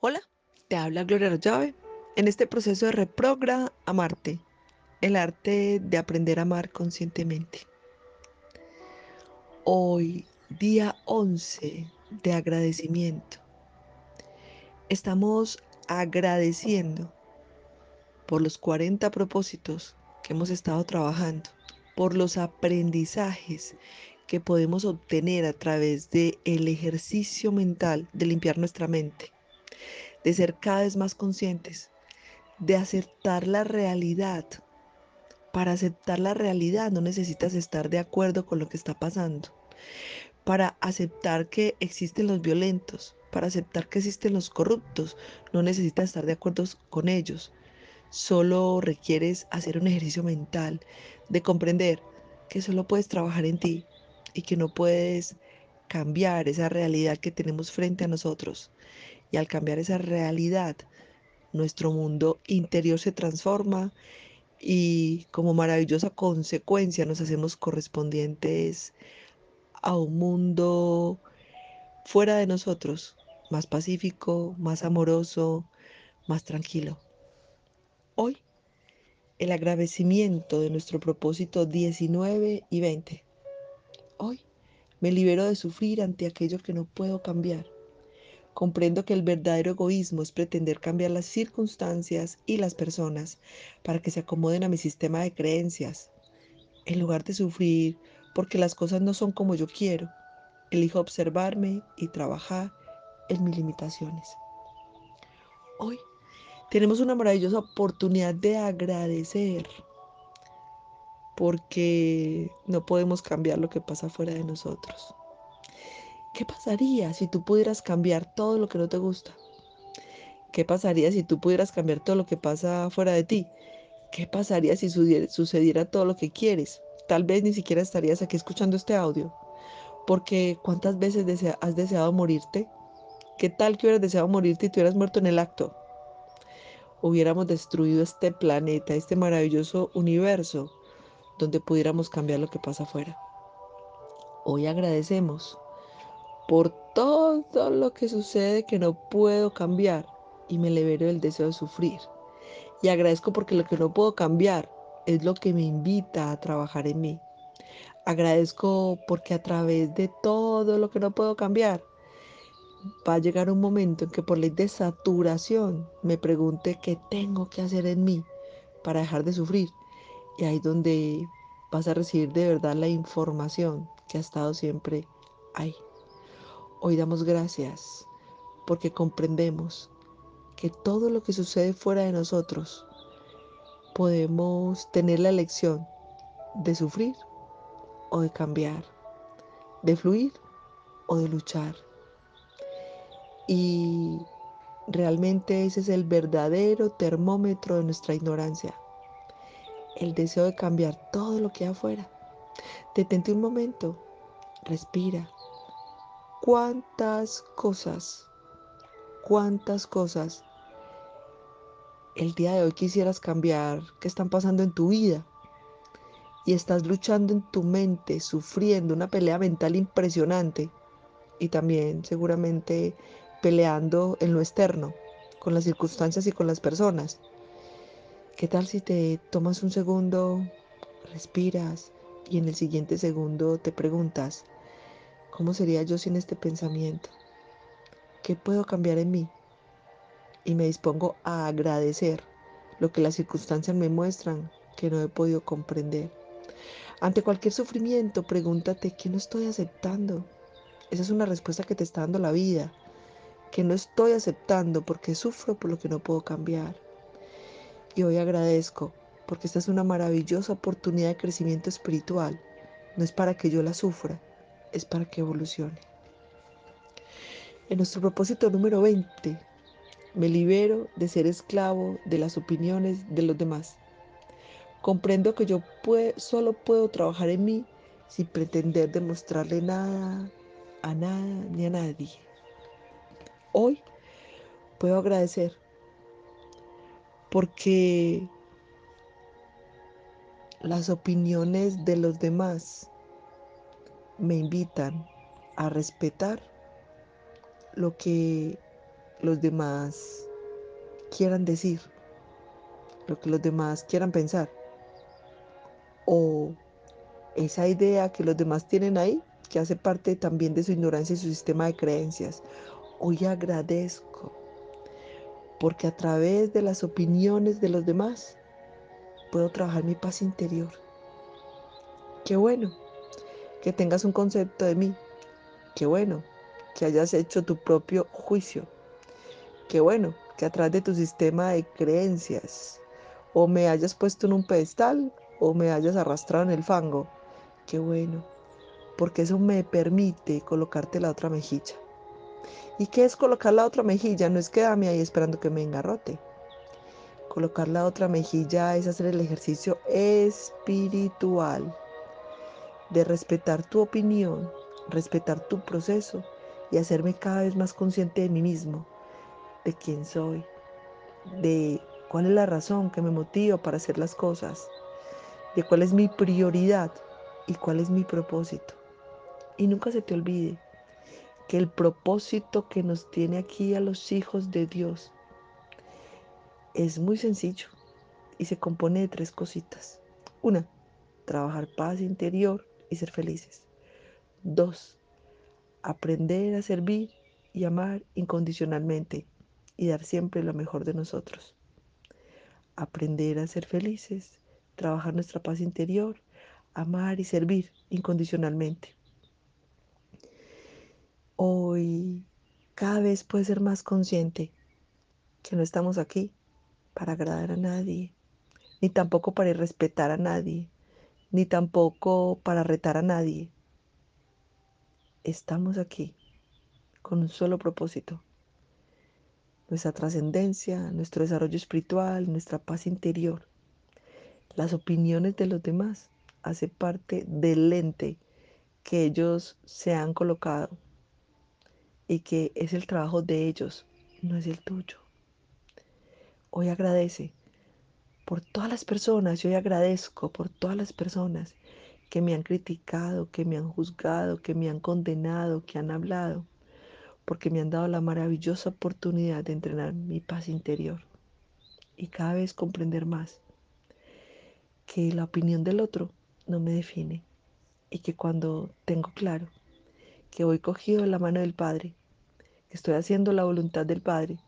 Hola, te habla Gloria Rojave en este proceso de reprogra amarte, el arte de aprender a amar conscientemente. Hoy, día 11 de agradecimiento, estamos agradeciendo por los 40 propósitos que hemos estado trabajando, por los aprendizajes que podemos obtener a través del el ejercicio mental de limpiar nuestra mente de ser cada vez más conscientes, de aceptar la realidad. Para aceptar la realidad no necesitas estar de acuerdo con lo que está pasando. Para aceptar que existen los violentos, para aceptar que existen los corruptos, no necesitas estar de acuerdo con ellos. Solo requieres hacer un ejercicio mental de comprender que solo puedes trabajar en ti y que no puedes cambiar esa realidad que tenemos frente a nosotros y al cambiar esa realidad, nuestro mundo interior se transforma y como maravillosa consecuencia nos hacemos correspondientes a un mundo fuera de nosotros, más pacífico, más amoroso, más tranquilo. Hoy, el agradecimiento de nuestro propósito 19 y 20. Hoy me libero de sufrir ante aquello que no puedo cambiar Comprendo que el verdadero egoísmo es pretender cambiar las circunstancias y las personas para que se acomoden a mi sistema de creencias. En lugar de sufrir porque las cosas no son como yo quiero, elijo observarme y trabajar en mis limitaciones. Hoy tenemos una maravillosa oportunidad de agradecer porque no podemos cambiar lo que pasa fuera de nosotros. ¿Qué pasaría si tú pudieras cambiar todo lo que no te gusta? ¿Qué pasaría si tú pudieras cambiar todo lo que pasa fuera de ti? ¿Qué pasaría si sucediera todo lo que quieres? Tal vez ni siquiera estarías aquí escuchando este audio. Porque ¿cuántas veces has deseado morirte? ¿Qué tal que hubieras deseado morirte y te hubieras muerto en el acto? Hubiéramos destruido este planeta, este maravilloso universo, donde pudiéramos cambiar lo que pasa afuera. Hoy agradecemos por todo lo que sucede que no puedo cambiar y me libero del deseo de sufrir. Y agradezco porque lo que no puedo cambiar es lo que me invita a trabajar en mí. Agradezco porque a través de todo lo que no puedo cambiar, va a llegar un momento en que por ley de saturación me pregunte qué tengo que hacer en mí para dejar de sufrir. Y ahí donde vas a recibir de verdad la información que ha estado siempre ahí. Hoy damos gracias porque comprendemos que todo lo que sucede fuera de nosotros podemos tener la elección de sufrir o de cambiar, de fluir o de luchar. Y realmente ese es el verdadero termómetro de nuestra ignorancia. El deseo de cambiar todo lo que hay afuera. Detente un momento, respira, cuántas cosas, cuántas cosas el día de hoy quisieras cambiar, que están pasando en tu vida. Y estás luchando en tu mente, sufriendo una pelea mental impresionante. Y también seguramente peleando en lo externo, con las circunstancias y con las personas. ¿Qué tal si te tomas un segundo, respiras y en el siguiente segundo te preguntas, ¿Cómo sería yo sin este pensamiento? ¿Qué puedo cambiar en mí? Y me dispongo a agradecer lo que las circunstancias me muestran que no he podido comprender. Ante cualquier sufrimiento, pregúntate, ¿qué no estoy aceptando? Esa es una respuesta que te está dando la vida, que no estoy aceptando porque sufro por lo que no puedo cambiar. Y hoy agradezco porque esta es una maravillosa oportunidad de crecimiento espiritual. No es para que yo la sufra, es para que evolucione. En nuestro propósito número 20, me libero de ser esclavo de las opiniones de los demás. Comprendo que yo solo puedo trabajar en mí sin pretender demostrarle nada a nada ni a nadie. Hoy puedo agradecer porque las opiniones de los demás me invitan a respetar lo que los demás quieran decir, lo que los demás quieran pensar, o esa idea que los demás tienen ahí, que hace parte también de su ignorancia y su sistema de creencias. Hoy agradezco porque a través de las opiniones de los demás puedo trabajar mi paz interior. Qué bueno que tengas un concepto de mí. Qué bueno que hayas hecho tu propio juicio. Qué bueno que a través de tu sistema de creencias o me hayas puesto en un pedestal o me hayas arrastrado en el fango. Qué bueno, porque eso me permite colocarte la otra mejilla. ¿Y qué es colocar la otra mejilla? No es quedarme ahí esperando que me engarrote. Colocar la otra mejilla es hacer el ejercicio espiritual de respetar tu opinión, respetar tu proceso y hacerme cada vez más consciente de mí mismo, de quién soy, de cuál es la razón que me motiva para hacer las cosas, de cuál es mi prioridad y cuál es mi propósito. Y nunca se te olvide que el propósito que nos tiene aquí a los hijos de Dios es muy sencillo y se compone de tres cositas. Una, trabajar paz interior y ser felices. Dos, aprender a servir y amar incondicionalmente y dar siempre lo mejor de nosotros. Aprender a ser felices, trabajar nuestra paz interior, amar y servir incondicionalmente. Hoy cada vez puedes ser más consciente que no estamos aquí para agradar a nadie, ni tampoco para irrespetar a nadie, ni tampoco para retar a nadie. Estamos aquí con un solo propósito, nuestra trascendencia, nuestro desarrollo espiritual, nuestra paz interior. Las opiniones de los demás hacen parte del lente que ellos se han colocado y que es el trabajo de ellos, no es el tuyo. Hoy agradece por todas las personas, yo agradezco por todas las personas que me han criticado, que me han juzgado, que me han condenado, que han hablado, porque me han dado la maravillosa oportunidad de entrenar mi paz interior y cada vez comprender más que la opinión del otro no me define y que cuando tengo claro que voy cogido de la mano del Padre, que estoy haciendo la voluntad del Padre,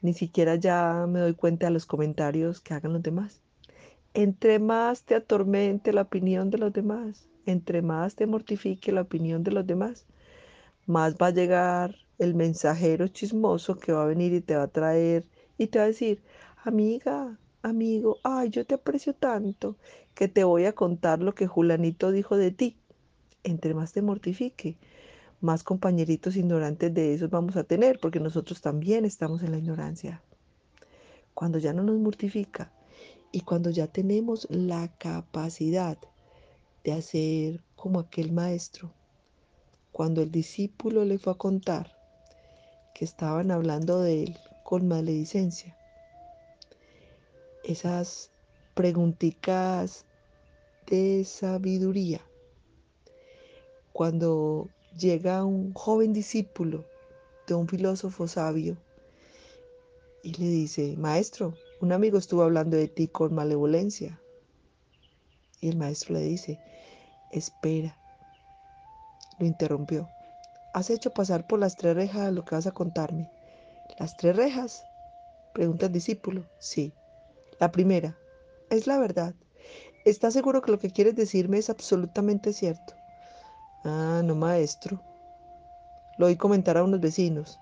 ni siquiera ya me doy cuenta de los comentarios que hagan los demás. Entre más te atormente la opinión de los demás, entre más te mortifique la opinión de los demás, más va a llegar el mensajero chismoso que va a venir y te va a traer y te va a decir, amiga, amigo, ay, yo te aprecio tanto que te voy a contar lo que Julanito dijo de ti. Entre más te mortifique, más compañeritos ignorantes de esos vamos a tener, porque nosotros también estamos en la ignorancia. Cuando ya no nos mortifica y cuando ya tenemos la capacidad de hacer como aquel maestro, cuando el discípulo le fue a contar que estaban hablando de él con maledicencia, esas preguntitas de sabiduría, cuando llega un joven discípulo de un filósofo sabio y le dice, maestro, un amigo estuvo hablando de ti con malevolencia. Y el maestro le dice, espera. Lo interrumpió. ¿Has hecho pasar por las tres rejas lo que vas a contarme? ¿Las tres rejas? Pregunta el discípulo. Sí. La primera, es la verdad. ¿Estás seguro que lo que quieres decirme es absolutamente cierto? Ah, no, maestro. Lo oí comentar a unos vecinos.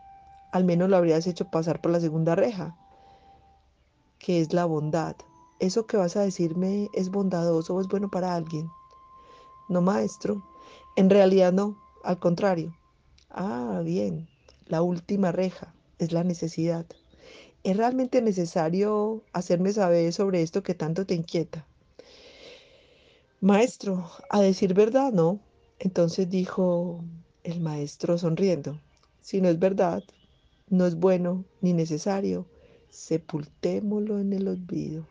Al menos lo habrías hecho pasar por la segunda reja, que es la bondad. ¿Eso que vas a decirme es bondadoso o es bueno para alguien? No, maestro. En realidad no, al contrario. Ah, bien. La última reja es la necesidad. ¿Es realmente necesario hacerme saber sobre esto que tanto te inquieta? Maestro, a decir verdad, no. Entonces dijo el maestro sonriendo, si no es verdad, no es bueno ni necesario, sepultémoslo en el olvido.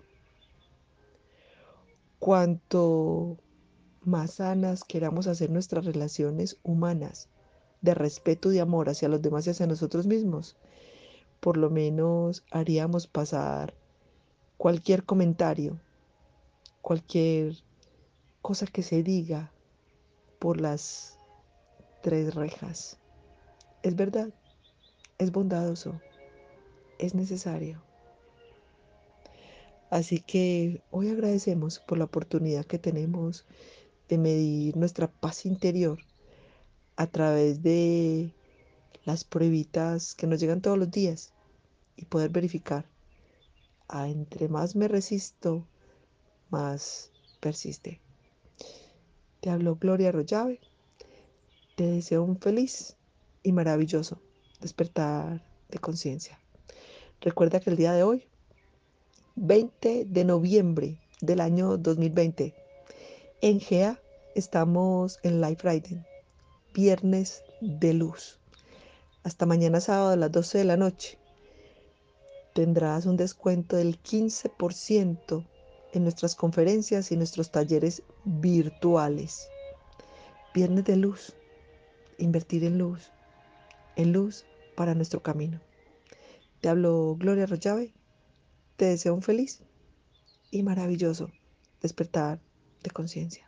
Cuanto más sanas queramos hacer nuestras relaciones humanas, de respeto y amor hacia los demás y hacia nosotros mismos, por lo menos haríamos pasar cualquier comentario, cualquier cosa que se diga por las tres rejas. Es verdad, es bondadoso, es necesario. Así que hoy agradecemos por la oportunidad que tenemos de medir nuestra paz interior a través de las pruebitas que nos llegan todos los días y poder verificar. A entre más me resisto, más persiste. Te hablo Gloria Arroyave. Te deseo un feliz y maravilloso despertar de conciencia. Recuerda que el día de hoy, 20 de noviembre del año 2020, en GEA estamos en Live Friday, viernes de luz. Hasta mañana sábado a las 12 de la noche tendrás un descuento del 15% en nuestras conferencias y nuestros talleres virtuales. Viernes de luz, invertir en luz, en luz para nuestro camino. Te hablo Gloria Arroyave, te deseo un feliz y maravilloso despertar de conciencia.